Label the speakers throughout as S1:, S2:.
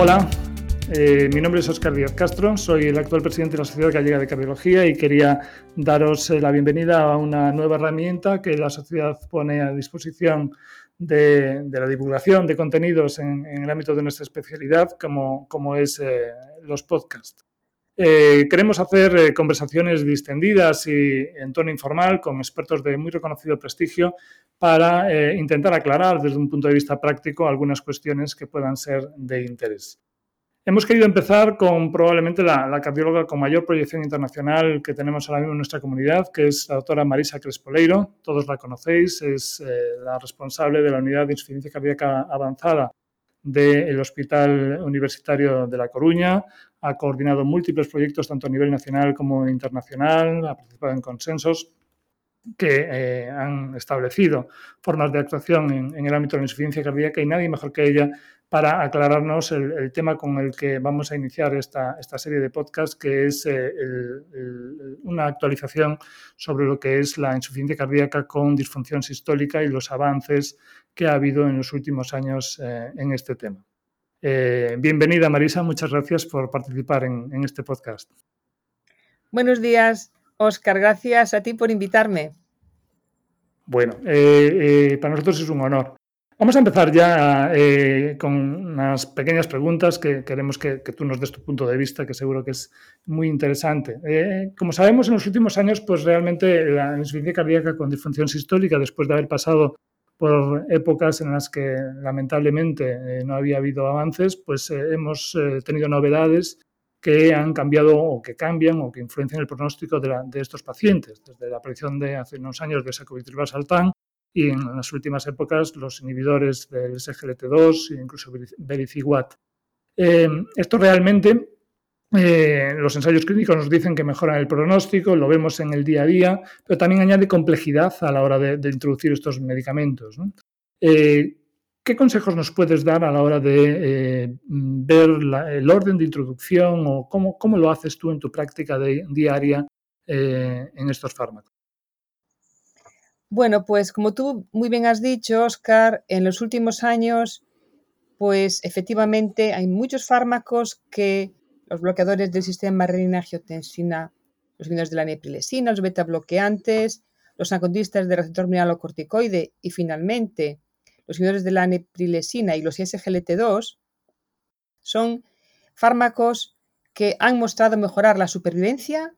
S1: Hola, eh, mi nombre es Oscar Díaz Castro, soy el actual presidente de la Sociedad Gallega de Cardiología y quería daros eh, la bienvenida a una nueva herramienta que la sociedad pone a disposición de, la divulgación de contenidos en, el ámbito de nuestra especialidad, como, como es eh, los podcasts. queremos hacer conversaciones distendidas y en tono informal con expertos de muy reconocido prestigio para intentar aclarar desde un punto de vista práctico algunas cuestiones que puedan ser de interés. Hemos querido empezar con probablemente la, cardióloga con mayor proyección internacional que tenemos ahora mismo en nuestra comunidad, que es la doctora Marisa Crespoleiro. Todos la conocéis, es eh, la responsable de la unidad de insuficiencia cardíaca avanzada del Hospital Universitario de La Coruña. Ha coordinado múltiples proyectos tanto a nivel nacional como internacional, ha participado en consensos que eh, han establecido formas de actuación en, el ámbito de la insuficiencia cardíaca y nadie mejor que ella para aclararnos el, tema con el que vamos a iniciar esta, esta serie de podcasts, que es eh, una actualización sobre lo que es la insuficiencia cardíaca con disfunción sistólica y los avances que ha habido en los últimos años eh, en este tema. Bienvenida, Marisa. Muchas gracias por participar en este podcast.
S2: Buenos días, Oscar. Gracias a ti por invitarme.
S1: Bueno, para nosotros es un honor. Vamos a empezar ya eh, con unas pequeñas preguntas que queremos que, tú nos des tu punto de vista, que seguro que es muy interesante. Eh, como sabemos, en los últimos años, pues realmente la insuficiencia cardíaca con disfunción sistólica, después de haber pasado por épocas en las que lamentablemente eh, no había habido avances, pues hemos tenido novedades que han cambiado o que cambian o que influencian el pronóstico de, estos pacientes. Desde la aparición de hace unos años de sacubitril/valsartán, y en las últimas épocas los inhibidores del SGLT2 e incluso Vericiguat. Eh, esto realmente, eh, los ensayos clínicos nos dicen que mejoran el pronóstico, lo vemos en el día a día, pero también añade complejidad a la hora de, introducir estos medicamentos. Eh, ¿Qué consejos nos puedes dar a la hora de ver el orden de introducción o cómo, cómo, lo haces tú en tu práctica diaria en estos fármacos?
S2: Bueno, pues como tú muy bien has dicho, Oscar, en los últimos años, pues efectivamente hay muchos fármacos que los bloqueadores del sistema renina-angiotensina, los inhibidores de la neprilesina, los beta bloqueantes, los ancotistas de receptor mineralocorticoide y finalmente los inhibidores de la neprilesina y los SGLT2 son fármacos que han mostrado mejorar la supervivencia,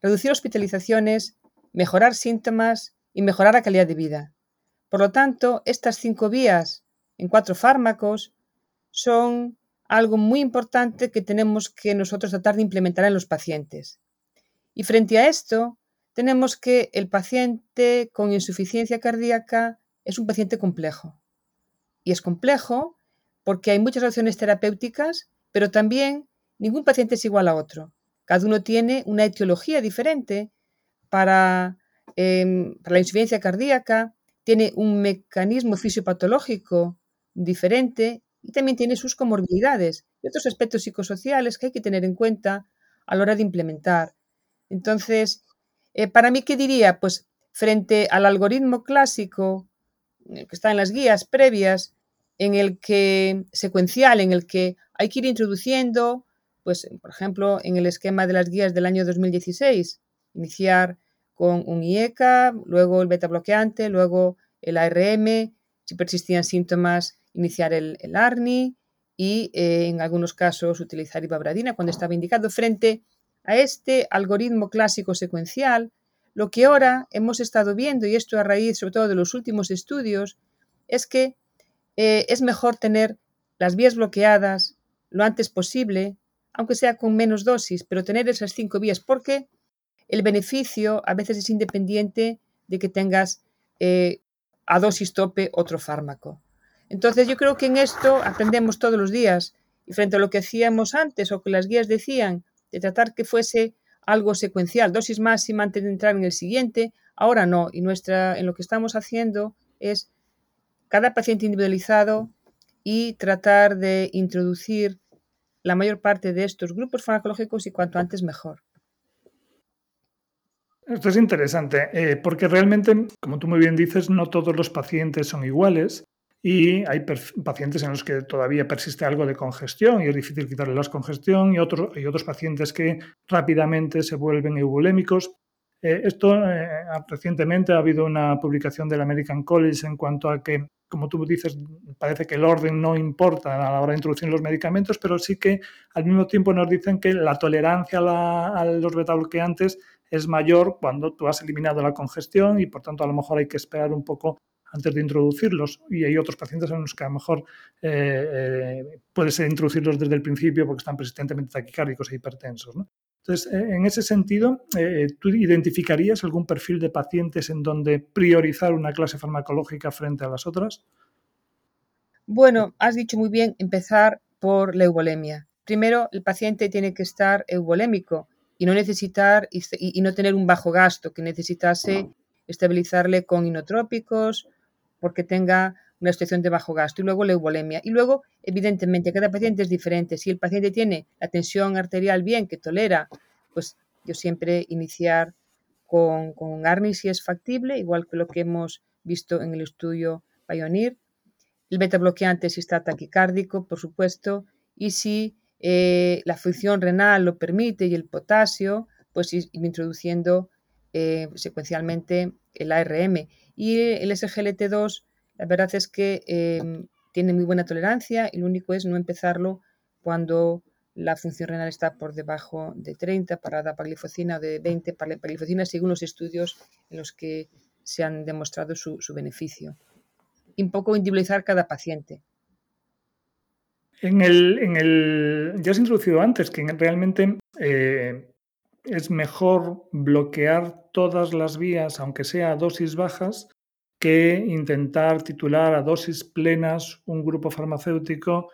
S2: reducir hospitalizaciones, mejorar síntomas y mejorar la calidad de vida. Por lo tanto, estas cinco vías en cuatro fármacos son algo muy importante que tenemos que nosotros tratar de implementar en los pacientes. Y frente a esto, tenemos que el paciente con insuficiencia cardíaca es un paciente complejo. Y es complejo porque hay muchas opciones terapéuticas, pero también ningún paciente es igual a otro. Cada uno tiene una etiología diferente para Em, para la insuficiencia cardíaca, tiene un mecanismo fisiopatológico diferente y también tiene sus comorbilidades y otros aspectos psicosociales que hay que tener en cuenta a la hora de implementar. Entonces, eh, para mí, ¿qué diría? Pues frente al algoritmo clásico que está en las guías previas, en el que secuencial, en el que hay que ir introduciendo, pues, por ejemplo, en el esquema de las guías del año 2016, iniciar con un IECA, luego el beta bloqueante, luego el ARM, si persistían síntomas, iniciar el, ARNI y eh, en algunos casos utilizar ibabradina cuando estaba indicado. Frente a este algoritmo clásico secuencial, lo que ahora hemos estado viendo, y esto a raíz sobre todo de los últimos estudios, es que eh, es mejor tener las vías bloqueadas lo antes posible, aunque sea con menos dosis, pero tener esas cinco vías, porque el beneficio a veces es independiente de que tengas eh, a dosis tope otro fármaco. Entonces yo creo que en esto aprendemos todos los días y frente a lo que hacíamos antes o que las guías decían de tratar que fuese algo secuencial, dosis máxima antes de entrar en el siguiente, ahora no. Y nuestra, en lo que estamos haciendo es cada paciente individualizado y tratar de introducir la mayor parte de estos grupos farmacológicos y cuanto antes mejor.
S1: Esto es interesante, eh, porque realmente, como tú muy bien dices, no todos los pacientes son iguales y hay pacientes en los que todavía persiste algo de congestión y es difícil quitarle la congestión y otros, y otros pacientes que rápidamente se vuelven eubulémicos. Eh, esto eh, recientemente ha habido una publicación del American College en cuanto a que, como tú dices, parece que el orden no importa a la hora de introducir los medicamentos, pero sí que al mismo tiempo nos dicen que la tolerancia a, a los es mayor cuando tú has eliminado la congestión y por tanto a lo mejor hay que esperar un poco antes de introducirlos. Y hay otros pacientes en los que a lo mejor eh, eh, puede introducirlos desde el principio porque están persistentemente taquicárdicos e hipertensos. Entonces, eh, en ese sentido, ¿tú identificarías algún perfil de pacientes en donde priorizar una clase farmacológica frente a las otras?
S2: Bueno, has dicho muy bien empezar por la eubolemia. Primero, el paciente tiene que estar eubolémico y no necesitar y, no tener un bajo gasto que necesitase estabilizarle con inotrópicos porque tenga una situación de bajo gasto y luego la. Y luego, evidentemente, cada paciente es diferente. Si el paciente tiene la tensión arterial bien, que tolera, pues yo siempre iniciar con, con ARNI si es factible, igual que lo que hemos visto en el estudio Pioneer. El beta bloqueante si está taquicárdico, por supuesto, y si eh, la función renal lo permite y el potasio, pues ir introduciendo eh, secuencialmente el ARM. Y el SGLT2, la verdad es que em, tiene muy buena tolerancia y lo único es no empezarlo cuando la función renal está por debajo de 30 para la paglifocina o de 20 para la paglifocina, según los estudios en los que se han demostrado su, beneficio. Y un poco individualizar cada paciente.
S1: En el, en el, ya has introducido antes que realmente eh, es mejor bloquear todas las vías, aunque sea a dosis bajas, que intentar titular a dosis plenas un grupo farmacéutico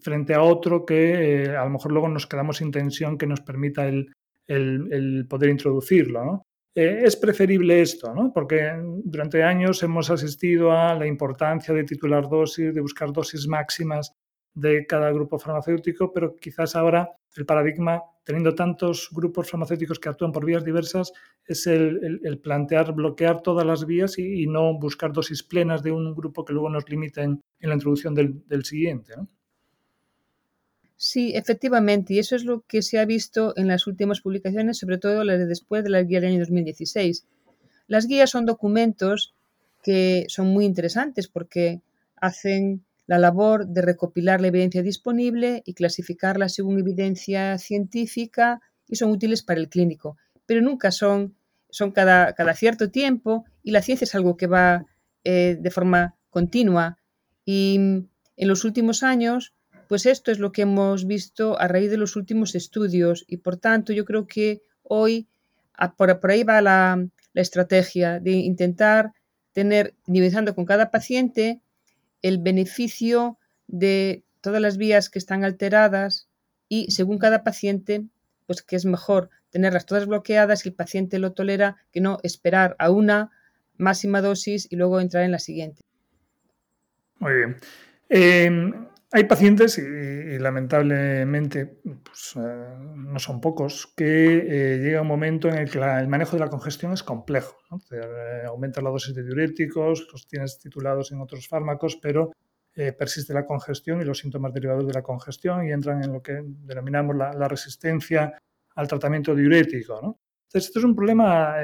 S1: frente a otro que eh, a lo mejor luego nos quedamos sin tensión que nos permita el, poder introducirlo. Eh, es preferible esto, ¿no? porque durante años hemos asistido a la importancia de titular dosis, de buscar dosis máximas de cada grupo farmacéutico, pero quizás ahora el paradigma, teniendo tantos grupos farmacéuticos que actúan por vías diversas, es el, plantear bloquear todas las vías y, no buscar dosis plenas de un grupo que luego nos limiten en la introducción del, siguiente.
S2: Sí, efectivamente, y eso es lo que se ha visto en las últimas publicaciones, sobre todo las de después de la guía del año 2016. Las guías son documentos que son muy interesantes porque hacen la labor de recopilar la evidencia disponible y clasificarla según evidencia científica y son útiles para el clínico, pero nunca son, son cada, cada cierto tiempo y la ciencia es algo que va eh, de forma continua. Y en los últimos años pues esto es lo que hemos visto a raíz de los últimos estudios y por tanto yo creo que hoy por, por ahí va la, la estrategia de intentar tener, individualizando con cada paciente, el beneficio de todas las vías que están alteradas y según cada paciente, pues que es mejor tenerlas todas bloqueadas si el paciente lo tolera que no esperar a una máxima dosis y luego entrar en la siguiente.
S1: Muy bien. Em, hay pacientes, y, lamentablemente pues, eh, no son pocos, que eh, llega un momento en el que el manejo de la congestión es complejo. ¿no? Eh, aumenta la dosis de diuréticos, los tienes titulados en otros fármacos, pero persiste la congestión y los síntomas derivados de la congestión y entran en lo que denominamos la, resistencia al tratamiento diurético. ¿no? Entonces, esto es un problema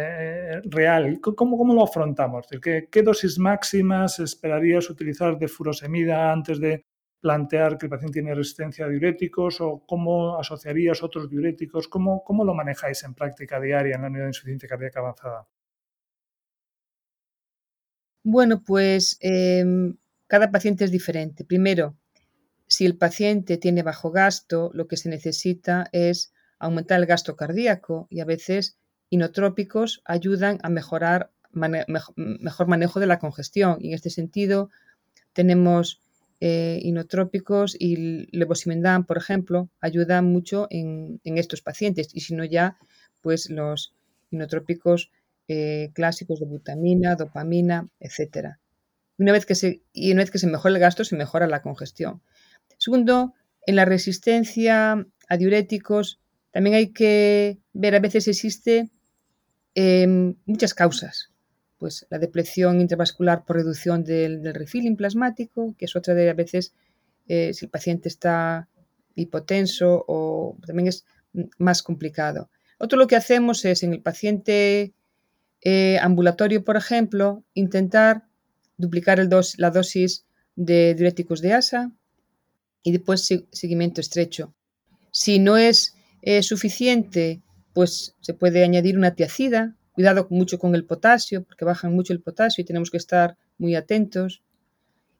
S1: real. ¿Cómo, ¿Cómo, lo afrontamos? ¿Qué, ¿Qué dosis máximas esperarías utilizar de furosemida antes de plantear que el paciente tiene resistencia a diuréticos o cómo asociarías otros diuréticos? ¿Cómo, cómo lo manejáis en práctica diaria en la unidad de insuficiencia cardíaca avanzada?
S2: Bueno, pues em, cada paciente es diferente. Primero, si el paciente tiene bajo gasto, lo que se necesita es aumentar el gasto cardíaco y a veces inotrópicos ayudan a mejorar mejor manejo de la congestión. Y en este sentido, tenemos eh, inotrópicos y levosimendan, por ejemplo, ayudan mucho en, estos pacientes. Y si no ya, pues los inotrópicos eh, clásicos de butamina, dopamina, etc. Una vez que se, y una vez que se mejora el gasto, se mejora la congestión. Segundo, en la resistencia a diuréticos también hay que ver, a veces existe em, muchas causas. Pues la depresión intravascular por reducción del, del refilling plasmático, que es otra de a veces eh, si el paciente está hipotenso o también es más complicado. Otro lo que hacemos es en el paciente eh, ambulatorio, por ejemplo, intentar duplicar la dosis de diuréticos de ASA y después seguimiento estrecho. Si no es eh, suficiente, pues se puede añadir una tiacida. Cuidado mucho con el potasio, porque bajan mucho el potasio y tenemos que estar muy atentos.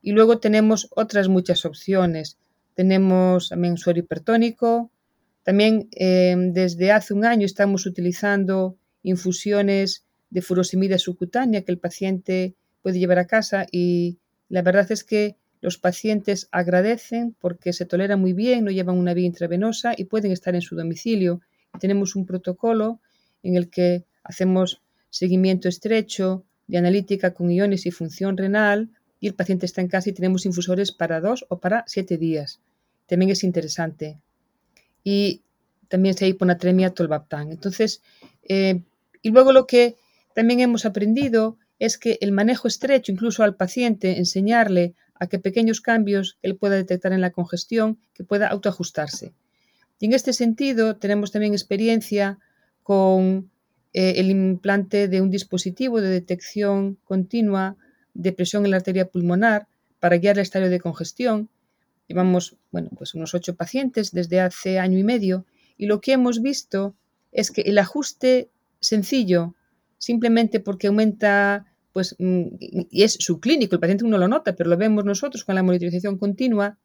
S2: Y luego tenemos otras muchas opciones. Tenemos también suero hipertónico. También eh, desde hace un año estamos utilizando infusiones de furosemida subcutánea que el paciente puede llevar a casa y la verdad es que los pacientes agradecen porque se tolera muy bien, no llevan una vía intravenosa y pueden estar en su domicilio. tenemos un protocolo en el que hacemos seguimiento estrecho de analítica con iones y función renal y el paciente está en casa y tenemos infusores para dos o para siete días. También es interesante. Y también se hiponatremia tolvaptan. Entonces, eh, y luego lo que también hemos aprendido es que el manejo estrecho, incluso al paciente, enseñarle a que pequeños cambios él pueda detectar en la congestión, que pueda autoajustarse. Y en este sentido, tenemos también experiencia con eh, el implante de un dispositivo de detección continua de presión en la arteria pulmonar para guiar el estadio de congestión. Llevamos, bueno, pues unos ocho pacientes desde hace año y medio y lo que hemos visto es que el ajuste sencillo, simplemente porque aumenta pues, mm, y es subclínico, el paciente uno lo nota, pero lo vemos nosotros con la monitorización continua,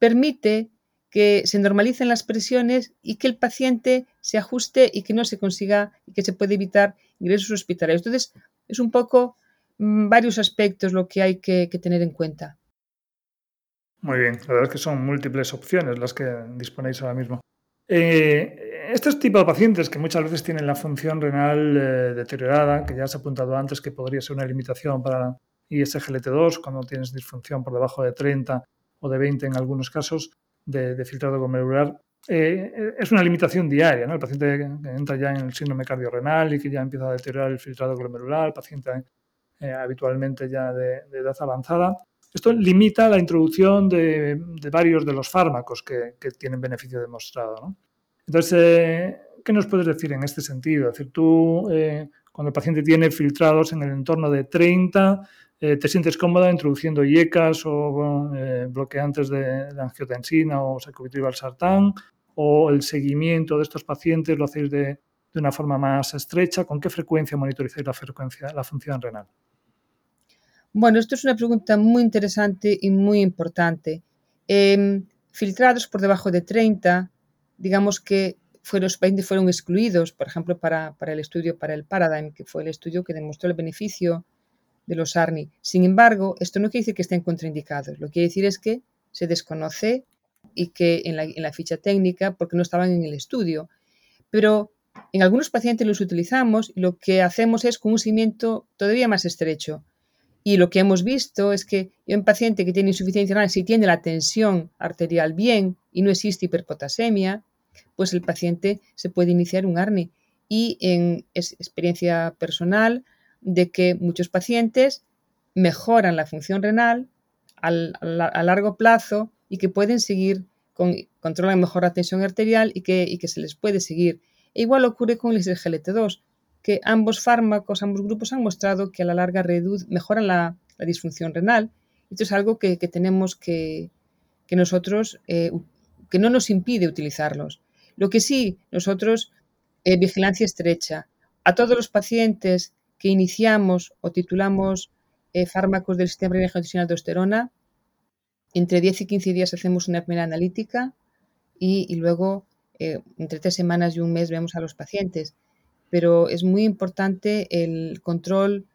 S2: permite que se normalicen las presiones y que el paciente se ajuste y que no se consiga y que se puede evitar ingresos hospitalarios. Entonces, es un poco mm, varios aspectos lo que hay que, tener en cuenta.
S1: Muy bien, la verdad es que son múltiples opciones las que disponéis ahora mismo. Eh, estos tipos de pacientes que muchas veces tienen la función renal eh, deteriorada, que ya se ha apuntado antes que podría ser una limitación para ISGLT2 cuando tienes disfunción por debajo de 30 o de 20 en algunos casos de, filtrado glomerular, eh, es una limitación diaria. ¿no? El paciente entra ya en el síndrome cardiorrenal y que ya empieza a deteriorar el filtrado glomerular, el paciente eh, habitualmente ya de, edad avanzada. Esto limita la introducción de, varios de los fármacos que, tienen beneficio demostrado. ¿no? Entonces, eh, ¿qué nos puedes decir en este sentido? Es decir, tú, eh, cuando el paciente tiene filtrados en el entorno de 30, eh, ¿te sientes cómoda introduciendo IECAS o bloqueantes de, angiotensina o sacubitril sartán? ¿O el seguimiento de estos pacientes lo hacéis de, una forma más estrecha? ¿Con qué frecuencia monitorizáis la, frecuencia, la función renal?
S2: Bueno, esto es una pregunta muy interesante y muy importante. Em, filtrados por debajo de 30, digamos que los pacientes fueron excluidos, por ejemplo, para, el estudio, para el Paradigm, que fue el estudio que demostró el beneficio de los ARNI. Sin embargo, esto no quiere decir que estén contraindicados, lo que quiere decir es que se desconoce y que en la, ficha técnica, porque no estaban en el estudio. Pero en algunos pacientes los utilizamos y lo que hacemos es con un seguimiento todavía más estrecho. Y lo que hemos visto es que un paciente que tiene insuficiencia renal, si tiene la tensión arterial bien y no existe hiperpotasemia, pues el paciente se puede iniciar un ARNI. Y en experiencia personal de que muchos pacientes mejoran la función renal a largo plazo y que pueden seguir con controlan mejor la tensión arterial y que, que se les puede seguir. E igual ocurre con el SGLT2, que ambos fármacos, ambos grupos han mostrado que a la larga mejoran la, disfunción renal. Esto es algo que, tenemos que, nosotros, eh, que no nos impide utilizarlos. Lo que sí, nosotros, eh, vigilancia estrecha. A todos los pacientes que iniciamos o titulamos eh, fármacos del sistema renal de aldosterona, entre 10 y 15 días hacemos una primera analítica y, luego eh, entre tres semanas y un mes vemos a los pacientes. Pero es muy importante el control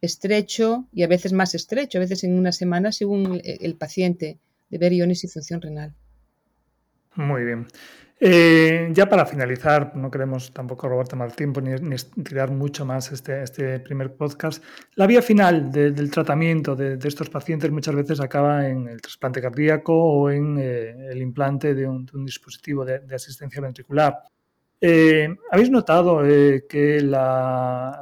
S2: estrecho y a veces más estrecho, a veces en una semana según el paciente, de ver iones y función renal.
S1: Muy bien. Eh, ya para finalizar, no queremos tampoco robarte más tiempo ni, tirar mucho más este, este, primer podcast. La vía final del tratamiento de, estos pacientes muchas veces acaba en el trasplante cardíaco o en eh, el implante de un, dispositivo de, asistencia ventricular. Eh, ¿Habéis notado que las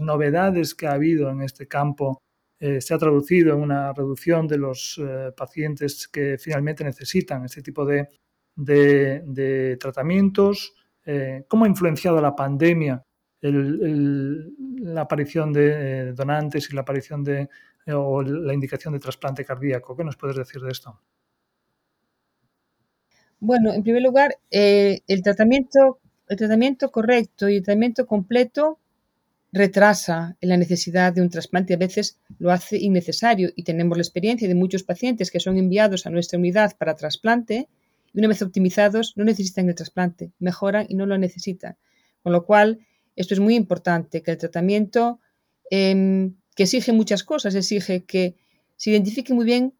S1: novedades que ha habido en este campo eh, se ha traducido en una reducción de los pacientes que finalmente necesitan este tipo de, tratamientos? ¿Cómo ha influenciado la pandemia la aparición de donantes y la aparición de o la indicación de trasplante cardíaco? ¿Qué nos puedes decir de esto?
S2: Bueno, en primer lugar, eh, el, tratamiento, el tratamiento correcto y el tratamiento completo retrasa la necesidad de un trasplante, a veces lo hace innecesario y tenemos la experiencia de muchos pacientes que son enviados a nuestra unidad para trasplante y una vez optimizados no necesitan el trasplante, mejoran y no lo necesitan. Con lo cual, esto es muy importante, que el tratamiento, em, que exige muchas cosas, exige que se identifique muy bien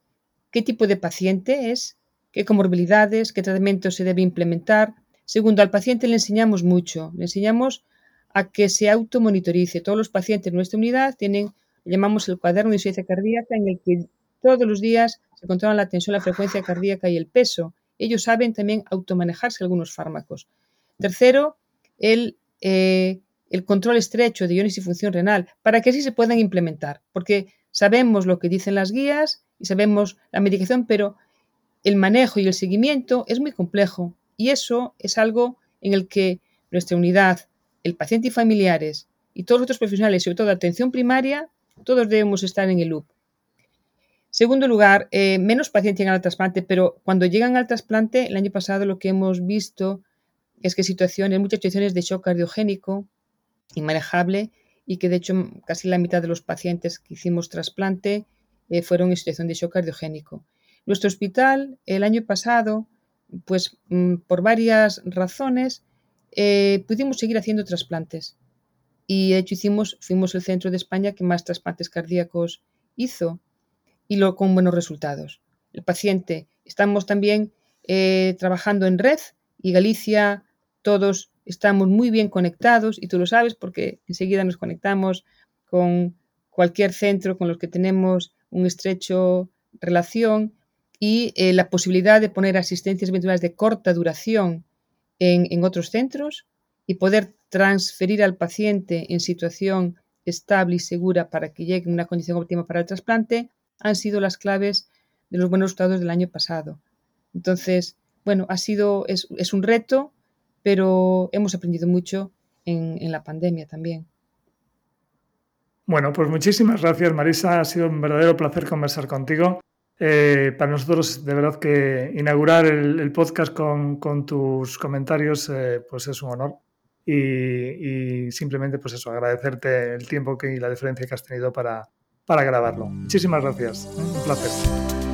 S2: qué tipo de paciente es, qué comorbilidades, qué tratamiento se debe implementar. Segundo, al paciente le enseñamos mucho, le enseñamos a que se automonitorice. Todos los pacientes de nuestra unidad tienen, llamamos el cuaderno de insuficiencia cardíaca, en el que todos los días se controlan la tensión, la frecuencia cardíaca y el peso. Ellos saben también automanejarse algunos fármacos. Tercero, el, eh, el control estrecho de iones y función renal, para que así se puedan implementar, porque sabemos lo que dicen las guías y sabemos la medicación, pero el manejo y el seguimiento es muy complejo y eso es algo en el que nuestra unidad, el paciente y familiares y todos los otros profesionales, sobre todo atención primaria, todos debemos estar en el loop. Segundo lugar, eh, menos pacientes llegan al trasplante, pero cuando llegan al trasplante, el año pasado lo que hemos visto es que situaciones, muchas situaciones de shock cardiogénico inmanejable y que de hecho casi la mitad de los pacientes que hicimos trasplante eh, fueron en situación de shock cardiogénico. Nuestro hospital el año pasado, pues mm, por varias razones, eh, pudimos seguir haciendo trasplantes. Y de hecho hicimos, fuimos el centro de España que más trasplantes cardíacos hizo y lo, con buenos resultados. El paciente, estamos también eh, trabajando en red y Galicia, todos estamos muy bien conectados y tú lo sabes porque enseguida nos conectamos con cualquier centro con los que tenemos un estrecho relación y eh, la posibilidad de poner asistencias eventuales de corta duración en, otros centros y poder transferir al paciente en situación estable y segura para que llegue en una condición óptima para el trasplante han sido las claves de los buenos resultados del año pasado. Entonces, bueno, ha sido, es, un reto, pero hemos aprendido mucho en, en la pandemia también.
S1: Bueno, pues muchísimas gracias, Marisa. Ha sido un verdadero placer conversar contigo. Eh, para nosotros, de verdad que inaugurar el, podcast con, tus comentarios, eh, pues es un honor. Y, simplemente, pues eso, agradecerte el tiempo que, y la diferencia que has tenido para, para grabarlo. Muchísimas gracias. Un placer.